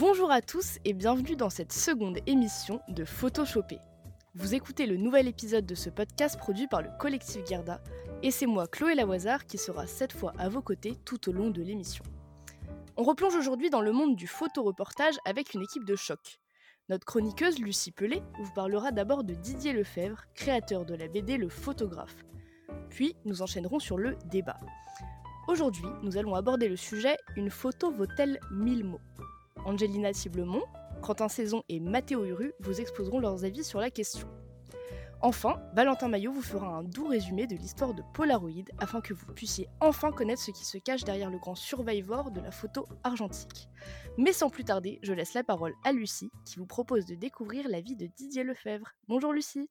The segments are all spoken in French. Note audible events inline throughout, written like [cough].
Bonjour à tous et bienvenue dans cette seconde émission de Photoshopper. Vous écoutez le nouvel épisode de ce podcast produit par le collectif Gerda et c'est moi Chloé Lavoisard qui sera cette fois à vos côtés tout au long de l'émission. On replonge aujourd'hui dans le monde du photoreportage avec une équipe de choc. Notre chroniqueuse Lucie Pelé vous parlera d'abord de Didier Lefebvre, créateur de la BD Le Photographe. Puis nous enchaînerons sur le débat. Aujourd'hui, nous allons aborder le sujet Une photo vaut-elle mille mots? Angelina Tiblemont, Quentin Saison et Mathéo Huru vous exposeront leurs avis sur la question. Enfin, Valentin Maillot vous fera un doux résumé de l'histoire de Polaroid afin que vous puissiez enfin connaître ce qui se cache derrière le grand survivor de la photo argentique. Mais sans plus tarder, je laisse la parole à Lucie qui vous propose de découvrir la vie de Didier Lefebvre. Bonjour Lucie.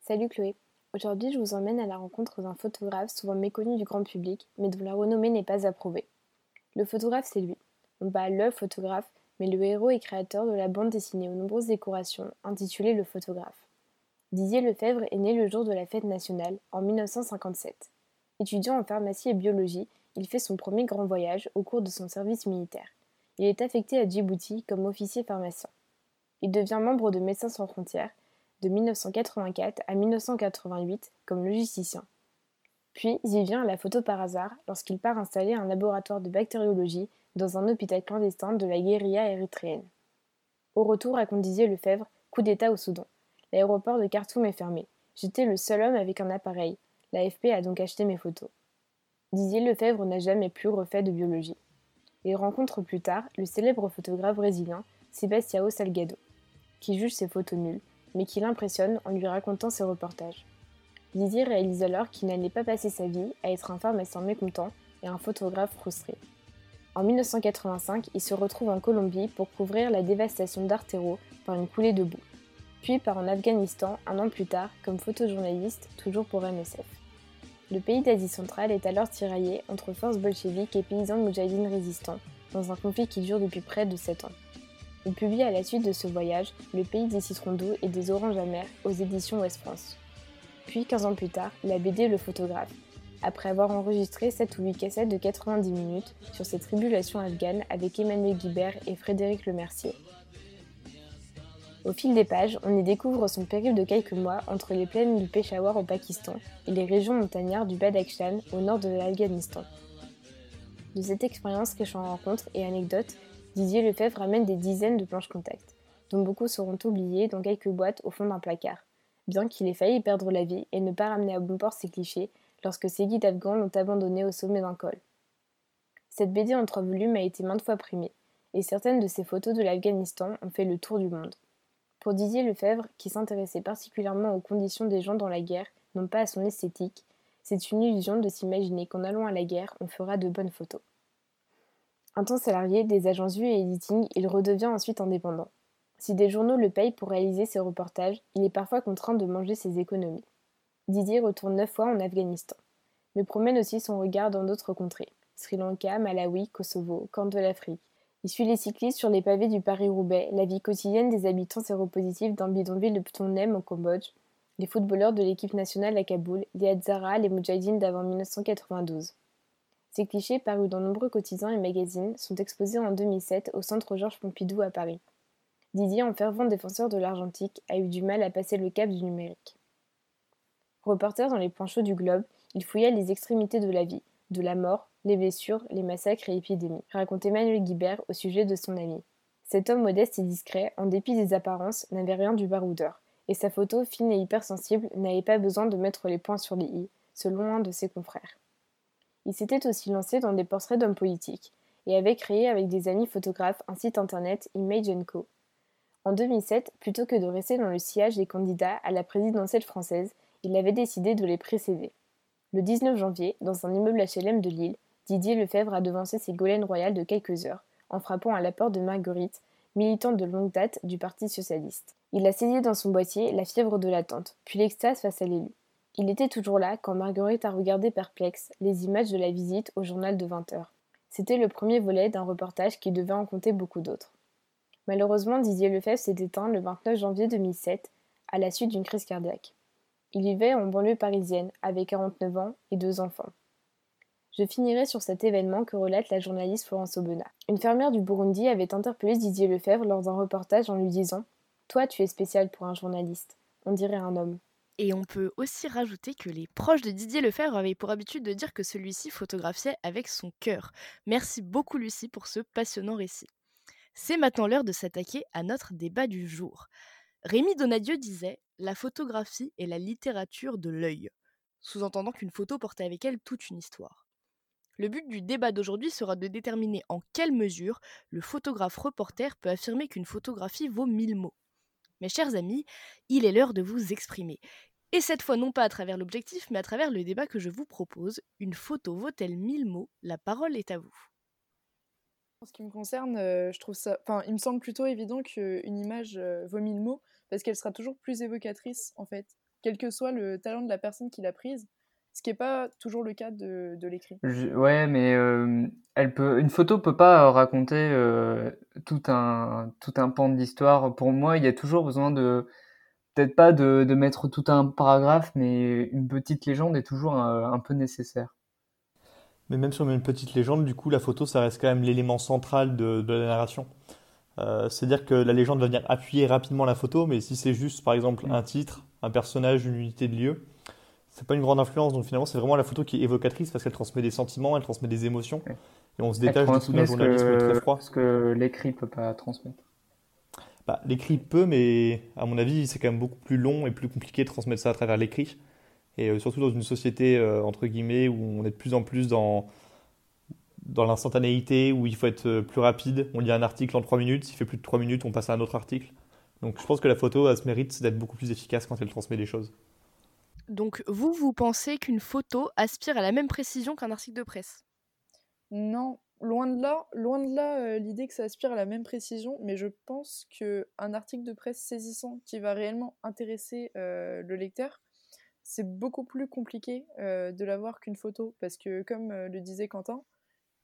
Salut Chloé. Aujourd'hui, je vous emmène à la rencontre d'un photographe souvent méconnu du grand public, mais dont la renommée n'est pas approuvée. Le photographe, c'est lui. On pas le photographe, mais le héros et créateur de la bande dessinée aux nombreuses décorations, intitulée Le photographe. Didier Lefebvre est né le jour de la fête nationale, en 1957. Étudiant en pharmacie et biologie, il fait son premier grand voyage au cours de son service militaire. Il est affecté à Djibouti comme officier pharmacien. Il devient membre de Médecins sans frontières de 1984 à 1988 comme logisticien. Puis il vient à la photo par hasard lorsqu'il part installer un laboratoire de bactériologie dans un hôpital clandestin de la guérilla érythréenne. Au retour, raconte Didier Lefebvre, coup d'État au Soudan. L'aéroport de Khartoum est fermé. J'étais le seul homme avec un appareil. L'AFP a donc acheté mes photos. Didier Lefebvre n'a jamais plus refait de biologie. Il rencontre plus tard le célèbre photographe brésilien Sebastião Salgado, qui juge ses photos nulles mais qui l'impressionne en lui racontant ses reportages. Didier réalise alors qu'il n'allait pas passer sa vie à être un pharmacien mécontent et un photographe frustré. En 1985, il se retrouve en Colombie pour couvrir la dévastation d'Artero par une coulée de boue, puis part en Afghanistan un an plus tard comme photojournaliste, toujours pour MSF. Le pays d'Asie centrale est alors tiraillé entre forces bolcheviques et paysans moudjahidines résistants, dans un conflit qui dure depuis près de 7 ans. Il publie à la suite de ce voyage Le pays des citrons doux et des oranges amères aux éditions Ouest France. Puis, 15 ans plus tard, la BD Le photographe, après avoir enregistré 7 ou 8 cassettes de 90 minutes sur ses tribulations afghanes avec Emmanuel Guibert et Frédéric Lemercier. Au fil des pages, on y découvre son périple de quelques mois entre les plaines du Peshawar au Pakistan et les régions montagnardes du Badakhshan au nord de l'Afghanistan. De cette expérience riche en rencontres et anecdotes, Didier Lefebvre ramène des dizaines de planches contact, dont beaucoup seront oubliées dans quelques boîtes au fond d'un placard, bien qu'il ait failli perdre la vie et ne pas ramener à bon port ses clichés lorsque ses guides afghans l'ont abandonné au sommet d'un col. Cette BD en trois volumes a été maintes fois primée, et certaines de ses photos de l'Afghanistan ont fait le tour du monde. Pour Didier Lefebvre, qui s'intéressait particulièrement aux conditions des gens dans la guerre, non pas à son esthétique, c'est une illusion de s'imaginer qu'en allant à la guerre, on fera de bonnes photos. Un temps salarié des agences vues et editing, il redevient ensuite indépendant. Si des journaux le payent pour réaliser ses reportages, il est parfois contraint de manger ses économies. Didier retourne neuf fois en Afghanistan, mais promène aussi son regard dans d'autres contrées Sri Lanka, Malawi, Kosovo, Corne de l'Afrique. Il suit les cyclistes sur les pavés du Paris-Roubaix, la vie quotidienne des habitants séropositifs d'un bidonville de Phnom au Cambodge, les footballeurs de l'équipe nationale à Kaboul, les Hadzara, les Moudjahidines d'avant 1992. Ces clichés, parus dans nombreux quotidiens et magazines, sont exposés en 2007 au Centre Georges Pompidou à Paris. Didier, en fervent défenseur de l'argentique, a eu du mal à passer le cap du numérique. Reporter dans les points chauds du globe, il fouilla les extrémités de la vie, de la mort, les blessures, les massacres et épidémies, raconte Emmanuel Guibert au sujet de son ami. Cet homme modeste et discret, en dépit des apparences, n'avait rien du baroudeur, et sa photo fine et hypersensible n'avait pas besoin de mettre les points sur les i, selon un de ses confrères. Il s'était aussi lancé dans des portraits d'hommes politiques et avait créé avec des amis photographes un site internet Image Co. En 2007, plutôt que de rester dans le sillage des candidats à la présidentielle française, il avait décidé de les précéder. Le 19 janvier, dans un immeuble HLM de Lille, Didier Lefebvre a devancé ses goleines royales de quelques heures, en frappant à la porte de Marguerite, militante de longue date du Parti socialiste. Il a saisi dans son boîtier la fièvre de l'attente, puis l'extase face à l'élu. Il était toujours là quand Marguerite a regardé perplexe les images de la visite au journal de 20 heures. C'était le premier volet d'un reportage qui devait en compter beaucoup d'autres. Malheureusement, Didier Lefebvre s'est éteint le 29 janvier 2007 à la suite d'une crise cardiaque. Il vivait en banlieue parisienne avec 49 ans et deux enfants. Je finirai sur cet événement que relate la journaliste Florence Aubenas. Une fermière du Burundi avait interpellé Didier Lefebvre lors d'un reportage en lui disant Toi, tu es spécial pour un journaliste. On dirait un homme. Et on peut aussi rajouter que les proches de Didier Lefebvre avaient pour habitude de dire que celui-ci photographiait avec son cœur. Merci beaucoup Lucie pour ce passionnant récit. C'est maintenant l'heure de s'attaquer à notre débat du jour. Rémi Donadieu disait La photographie est la littérature de l'œil, sous-entendant qu'une photo portait avec elle toute une histoire. Le but du débat d'aujourd'hui sera de déterminer en quelle mesure le photographe reporter peut affirmer qu'une photographie vaut mille mots. Mes chers amis, il est l'heure de vous exprimer. Et cette fois non pas à travers l'objectif, mais à travers le débat que je vous propose. Une photo vaut-elle mille mots? La parole est à vous. En ce qui me concerne, euh, je trouve ça. Enfin, il me semble plutôt évident qu'une image euh, vaut mille mots, parce qu'elle sera toujours plus évocatrice, en fait. Quel que soit le talent de la personne qui l'a prise, ce qui n'est pas toujours le cas de, de l'écrit. Ouais, mais euh, elle peut, une photo peut pas raconter tout un tout un pan de l'histoire. Pour moi, il y a toujours besoin de peut-être pas de, de, mettre tout un paragraphe, mais une petite légende est toujours un, peu nécessaire. Mais même sur une petite légende, du coup, la photo, ça reste quand même l'élément central de, de, la narration. Euh, C'est-à-dire que la légende va venir appuyer rapidement la photo, mais si c'est juste, par exemple, mm. un titre, un personnage, une unité de lieu, c'est pas une grande influence, donc finalement c'est vraiment la photo qui est évocatrice parce qu'elle transmet des sentiments, elle transmet des émotions, et on se détache du coup d'un journalisme très froid. Ce que l'écrit peut pas transmettre. Bah, l'écrit peut, mais à mon avis c'est quand même beaucoup plus long et plus compliqué de transmettre ça à travers l'écrit, et euh, surtout dans une société euh, entre guillemets où on est de plus en plus dans dans l'instantanéité, où il faut être euh, plus rapide. On lit un article en 3 minutes, s'il fait plus de 3 minutes, on passe à un autre article. Donc je pense que la photo a ce mérite d'être beaucoup plus efficace quand elle transmet des choses. Donc vous, vous pensez qu'une photo aspire à la même précision qu'un article de presse? Non, loin de là, loin de là euh, l'idée que ça aspire à la même précision, mais je pense qu'un article de presse saisissant qui va réellement intéresser euh, le lecteur, c'est beaucoup plus compliqué euh, de l'avoir qu'une photo, parce que comme le disait Quentin,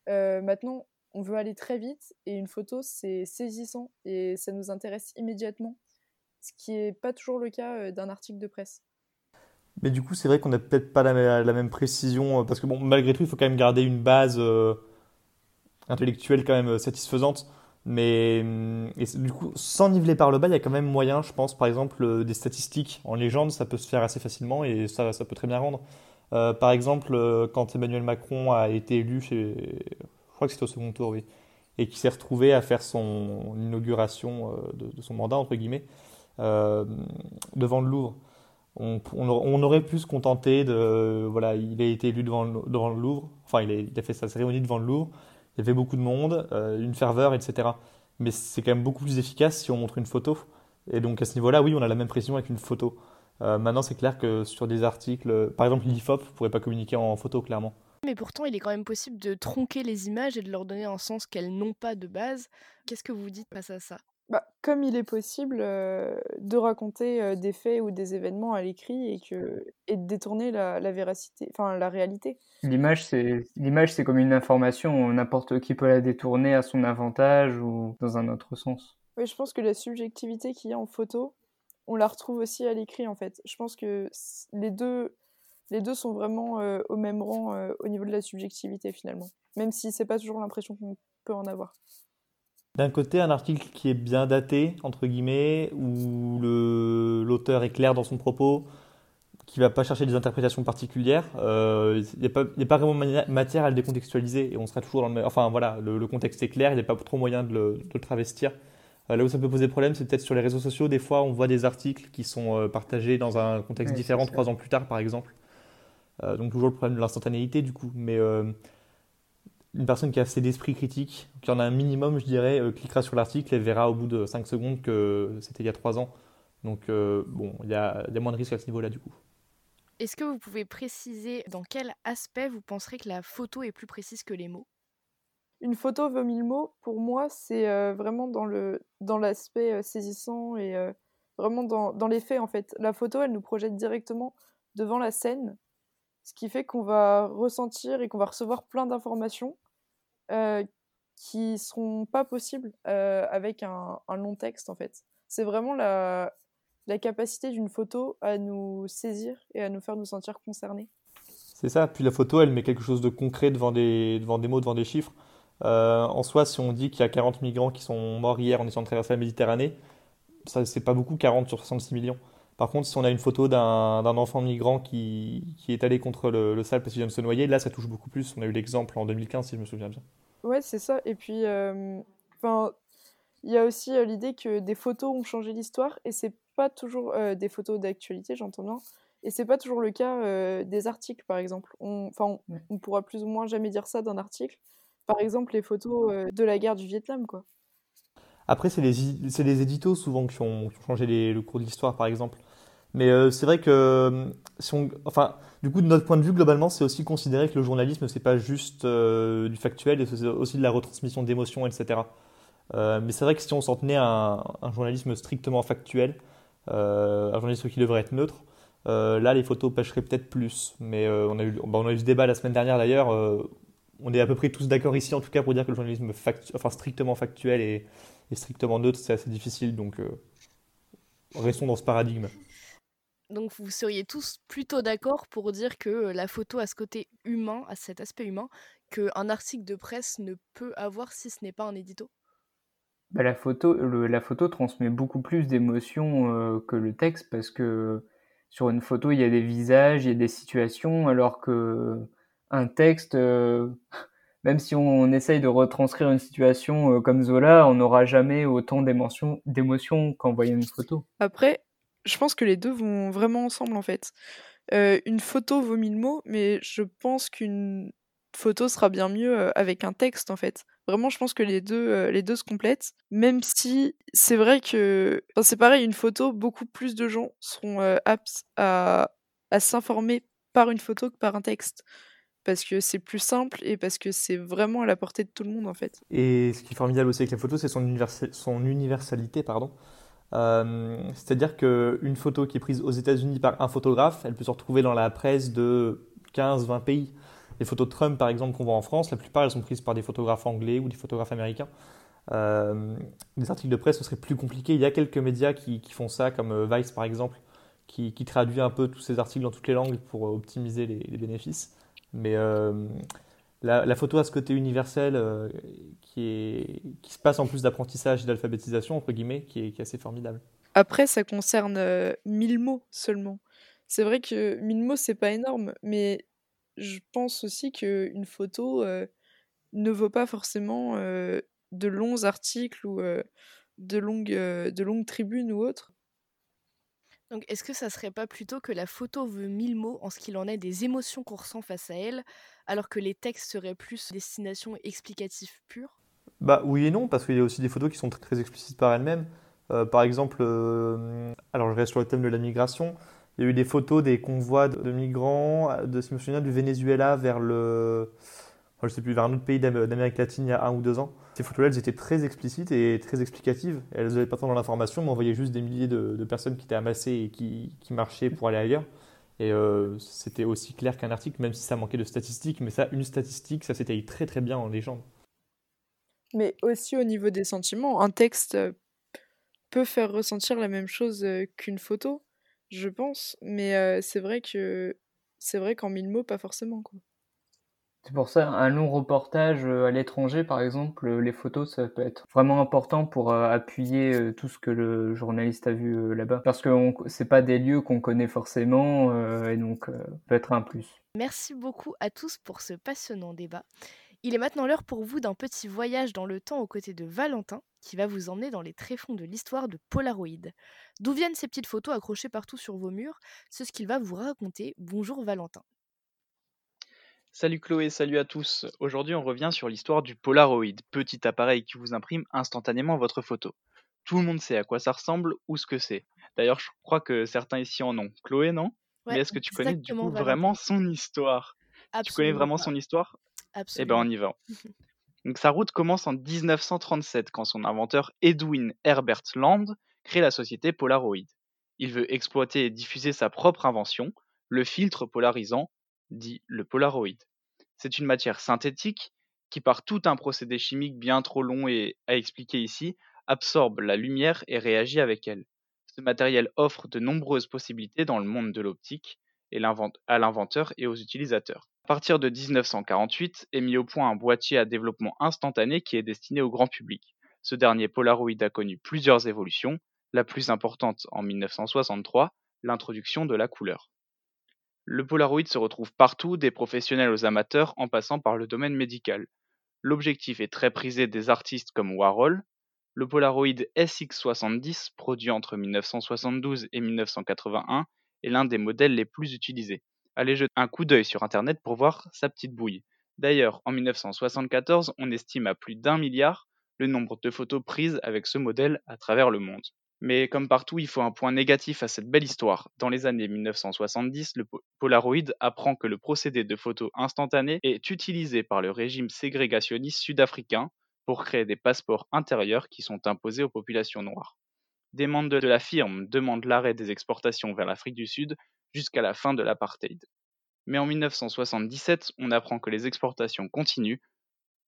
maintenant on veut aller très vite et une photo c'est saisissant et ça nous intéresse immédiatement, ce qui n'est pas toujours le cas d'un article de presse. Mais du coup, c'est vrai qu'on n'a peut-être pas la, même précision, euh, parce que bon, malgré tout, il faut quand même garder une base euh, intellectuelle quand même euh, satisfaisante. Mais hum, du coup, sans niveler par le bas, il y a quand même moyen, je pense, par exemple, des statistiques en légende, ça peut se faire assez facilement et ça, ça peut très bien rendre. par exemple, quand Emmanuel Macron a été élu je crois que c'était au second tour, oui, et qui s'est retrouvé à faire son inauguration de, son mandat, entre guillemets, devant le Louvre on, aurait pu se contenter de. Voilà, il a été élu devant devant le Louvre, enfin, il a, fait sa cérémonie devant le Louvre, il y avait beaucoup de monde, euh, une ferveur, etc. Mais c'est quand même beaucoup plus efficace si on montre une photo. Et donc à ce niveau-là, oui, on a la même précision avec une photo. Euh, maintenant, c'est clair que sur des articles, par exemple l'IFOP ne pourrait pas communiquer en photo, clairement. Mais pourtant, il est quand même possible de tronquer les images et de leur donner un sens qu'elles n'ont pas de base. Qu'est-ce que vous dites face à ça? Bah, comme il est possible de raconter des faits ou des événements à l'écrit et, que, et de détourner la, la véracité, enfin la réalité. L'image, c'est l'image, c'est comme une information. N'importe qui peut la détourner à son avantage ou dans un autre sens. Oui, je pense que la subjectivité qu'il y a en photo, on la retrouve aussi à l'écrit en fait. Je pense que les deux, les deux sont vraiment au même rang au niveau de la subjectivité finalement, même si c'est pas toujours l'impression qu'on peut en avoir d'un côté un article qui est bien daté, entre guillemets, où l'auteur est clair dans son propos, qui va pas chercher des interprétations particulières. Euh, il n'y a, pas vraiment matière à le décontextualiser et on sera toujours dans le Enfin voilà, le, contexte est clair, il n'y a pas trop moyen de le, travestir. Euh, là où ça peut poser problème, c'est peut-être sur les réseaux sociaux. Des fois, on voit des articles qui sont euh, partagés dans un contexte différent trois ans plus tard, par exemple. donc toujours le problème de l'instantanéité, du coup. Mais une personne qui a assez d'esprit critique, qui en a un minimum, je dirais, euh, cliquera sur l'article et verra au bout de 5 secondes que c'était il y a 3 ans. Donc, euh, bon, il y a, y a, moins de risques à ce niveau-là, du coup. Est-ce que vous pouvez préciser dans quel aspect vous penserez que la photo est plus précise que les mots? Une photo vaut mille mots, pour moi, c'est euh, vraiment dans l'aspect dans saisissant et vraiment dans, dans les faits, en fait. La photo, elle nous projette directement devant la scène, ce qui fait qu'on va ressentir et qu'on va recevoir plein d'informations qui seront pas possibles euh, avec un, long texte en fait. C'est vraiment la, la capacité d'une photo à nous saisir et à nous faire nous sentir concernés. C'est ça. Puis la photo, elle met quelque chose de concret devant des, devant des mots, devant des chiffres. Euh, en soi, si on dit qu'il y a 40 migrants qui sont morts hier en essayant de traverser la Méditerranée, ça c'est pas beaucoup, 40 sur 66 millions. Par contre, si on a une photo d'un enfant migrant qui, qui, est allé contre le, le sable parce qu'il vient de se noyer, là ça touche beaucoup plus. On a eu l'exemple en 2015, si je me souviens bien. Ouais, c'est ça. Et puis, euh, enfin, il y a aussi euh, l'idée que des photos ont changé l'histoire et c'est pas toujours des photos d'actualité, j'entends bien. Et c'est pas toujours le cas des articles, par exemple. Enfin, on, on, pourra plus ou moins jamais dire ça d'un article, par exemple les photos euh, de la guerre du Vietnam, quoi. Après, c'est les, les éditos souvent qui ont, changé le cours de l'histoire, par exemple. Mais euh, c'est vrai que, euh, enfin, du coup, de notre point de vue, globalement, c'est aussi considérer que le journalisme, c'est pas juste du factuel, c'est aussi de la retransmission d'émotions, etc. mais c'est vrai que si on s'en tenait à un, journalisme strictement factuel, un journalisme qui devrait être neutre, là, les photos pêcheraient peut-être plus. Mais on, a eu, bah, on a eu ce débat la semaine dernière, d'ailleurs on est à peu près tous d'accord ici, en tout cas, pour dire que le journalisme enfin, strictement factuel et, strictement neutre, c'est assez difficile. Donc, euh, restons dans ce paradigme. Donc, vous seriez tous plutôt d'accord pour dire que la photo a ce côté humain, a cet aspect humain, qu'un article de presse ne peut avoir si ce n'est pas un édito? Bah, la, photo, la photo transmet beaucoup plus d'émotions euh, que le texte parce que sur une photo, il y a des visages, il y a des situations, alors que un texte, euh, [laughs] même si on, essaye de retranscrire une situation euh, comme Zola, on n'aura jamais autant d'émotions qu'en voyant une photo. Après, je pense que les deux vont vraiment ensemble en fait. Euh, une photo vaut mille mots, mais je pense qu'une photo sera bien mieux avec un texte en fait. Vraiment, je pense que les deux, les deux se complètent. Même si c'est vrai que, c'est pareil, une photo, beaucoup plus de gens seront aptes à, à s'informer par une photo que par un texte parce que c'est plus simple et parce que c'est vraiment à la portée de tout le monde en fait. Et ce qui est formidable aussi avec la photo, c'est son, son, universalité. pardon. Euh, c'est-à-dire qu'une photo qui est prise aux États-Unis par un photographe, elle peut se retrouver dans la presse de 15-20 pays. Les photos de Trump, par exemple, qu'on voit en France, la plupart elles sont prises par des photographes anglais ou des photographes américains. Euh, des articles de presse, ce serait plus compliqué. Il y a quelques médias qui, font ça, comme euh, Vice par exemple, qui, traduit un peu tous ces articles dans toutes les langues pour optimiser les bénéfices. Mais euh, la, photo a ce côté universel euh, qui, se passe en plus d'apprentissage et d'alphabétisation, entre guillemets, qui est, assez formidable. Après, ça concerne 1000 euh, mots seulement. C'est vrai que 1000 mots, c'est pas énorme, mais je pense aussi qu'une photo ne vaut pas forcément de longs articles ou de longues tribunes ou autres. Donc, est-ce que ça serait pas plutôt que la photo veut mille mots en ce qu'il en est des émotions qu'on ressent face à elle, alors que les textes seraient plus destination explicative pure? Bah oui et non, parce qu'il y a aussi des photos qui sont très, explicites par elles-mêmes. Euh, par exemple, euh, alors je reste sur le thème de la migration. Il y a eu des photos des convois de, migrants, de, si je me du Venezuela vers le, je sais plus, vers un autre pays d'Amérique latine il y a un ou deux ans. Ces photos-là, elles étaient très explicites et très explicatives. Elles n'avaient pas tant dans l'information, mais on voyait juste des milliers de, personnes qui étaient amassées et qui, marchaient pour aller ailleurs. Et euh, c'était aussi clair qu'un article, même si ça manquait de statistiques. Mais ça, une statistique, ça s'étaye très très bien en légende. Mais aussi au niveau des sentiments, un texte euh, peut faire ressentir la même chose euh, qu'une photo, je pense. Mais c'est vrai que c'est vrai qu'en mille mots, pas forcément. Quoi. C'est pour ça, un long reportage euh, à l'étranger, par exemple, euh, les photos, ça peut être vraiment important pour euh, appuyer tout ce que le journaliste a vu là-bas. Parce que c'est pas des lieux qu'on connaît forcément, et donc peut être un plus. Merci beaucoup à tous pour ce passionnant débat. Il est maintenant l'heure pour vous d'un petit voyage dans le temps aux côtés de Valentin, qui va vous emmener dans les tréfonds de l'histoire de Polaroid. D'où viennent ces petites photos accrochées partout sur vos murs? C'est ce qu'il va vous raconter. Bonjour Valentin. Salut Chloé, salut à tous. Aujourd'hui, on revient sur l'histoire du Polaroid, petit appareil qui vous imprime instantanément votre photo. Tout le monde sait à quoi ça ressemble ou ce que c'est. D'ailleurs, je crois que certains ici en ont. Chloé, non? Mais est-ce que tu connais du coup vraiment son histoire? Tu connais vraiment son histoire? Absolument. Eh ben, on y va. [laughs] Donc, sa route commence en 1937 quand son inventeur Edwin Herbert Land crée la société Polaroid. Il veut exploiter et diffuser sa propre invention, le filtre polarisant dit le Polaroid. C'est une matière synthétique qui, par tout un procédé chimique bien trop long et à expliquer ici, absorbe la lumière et réagit avec elle. Ce matériel offre de nombreuses possibilités dans le monde de l'optique, à l'inventeur et aux utilisateurs. À partir de 1948 est mis au point un boîtier à développement instantané qui est destiné au grand public. Ce dernier Polaroid a connu plusieurs évolutions, la plus importante en 1963, l'introduction de la couleur. Le Polaroid se retrouve partout, des professionnels aux amateurs en passant par le domaine médical. L'objectif est très prisé des artistes comme Warhol. Le Polaroid SX70, produit entre 1972 et 1981, est l'un des modèles les plus utilisés. Allez jeter un coup d'œil sur Internet pour voir sa petite bouille. D'ailleurs, en 1974, on estime à plus d'un milliard le nombre de photos prises avec ce modèle à travers le monde. Mais comme partout, il faut un point négatif à cette belle histoire. Dans les années 1970, le Polaroid apprend que le procédé de photo instantanée est utilisé par le régime ségrégationniste sud-africain pour créer des passeports intérieurs qui sont imposés aux populations noires. Des membres de la firme demandent l'arrêt des exportations vers l'Afrique du Sud jusqu'à la fin de l'apartheid. Mais en 1977, on apprend que les exportations continuent,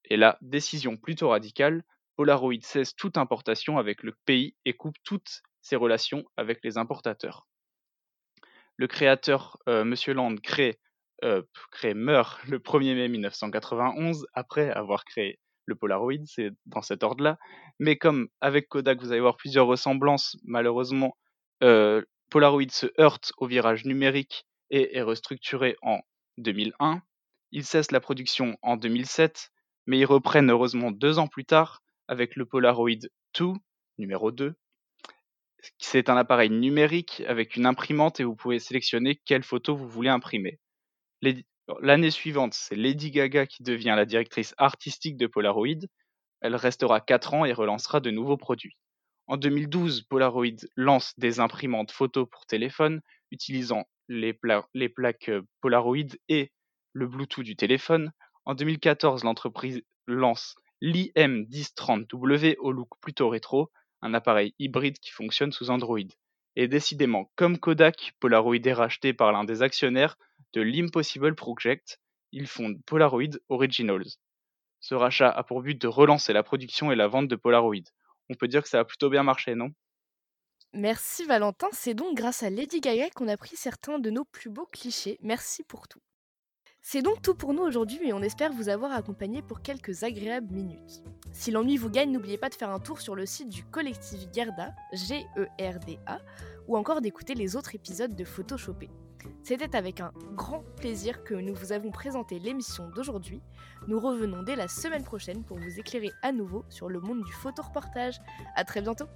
et là, décision plutôt radicale, Polaroid cesse toute importation avec le pays et coupe toutes ses relations avec les importateurs. Le créateur, euh, Monsieur Land, euh, meurt le 1er mai 1991 après avoir créé le Polaroid, c'est dans cet ordre-là. Mais comme avec Kodak, vous allez voir plusieurs ressemblances, malheureusement, euh, Polaroid se heurte au virage numérique et est restructuré en 2001. Il cesse la production en 2007, mais ils reprennent heureusement deux ans plus tard avec le Polaroid 2, numéro 2. C'est un appareil numérique avec une imprimante et vous pouvez sélectionner quelle photo vous voulez imprimer. L'année suivante, c'est Lady Gaga qui devient la directrice artistique de Polaroid. Elle restera 4 ans et relancera de nouveaux produits. En 2012, Polaroid lance des imprimantes photo pour téléphone utilisant les, les plaques Polaroid et le Bluetooth du téléphone. En 2014, l'entreprise lance l'IM1030W au look plutôt rétro, un appareil hybride qui fonctionne sous Android. Et décidément, comme Kodak, Polaroid est racheté par l'un des actionnaires de l'Impossible Project, ils fondent Polaroid Originals. Ce rachat a pour but de relancer la production et la vente de Polaroid. On peut dire que ça a plutôt bien marché, non? Merci Valentin, c'est donc grâce à Lady Gaga qu'on a pris certains de nos plus beaux clichés. Merci pour tout. C'est donc tout pour nous aujourd'hui et on espère vous avoir accompagné pour quelques agréables minutes. Si l'ennui vous gagne, n'oubliez pas de faire un tour sur le site du collectif Gerda, G-E-R-D-A, ou encore d'écouter les autres épisodes de Photoshopé. C'était avec un grand plaisir que nous vous avons présenté l'émission d'aujourd'hui. Nous revenons dès la semaine prochaine pour vous éclairer à nouveau sur le monde du photoreportage. A très bientôt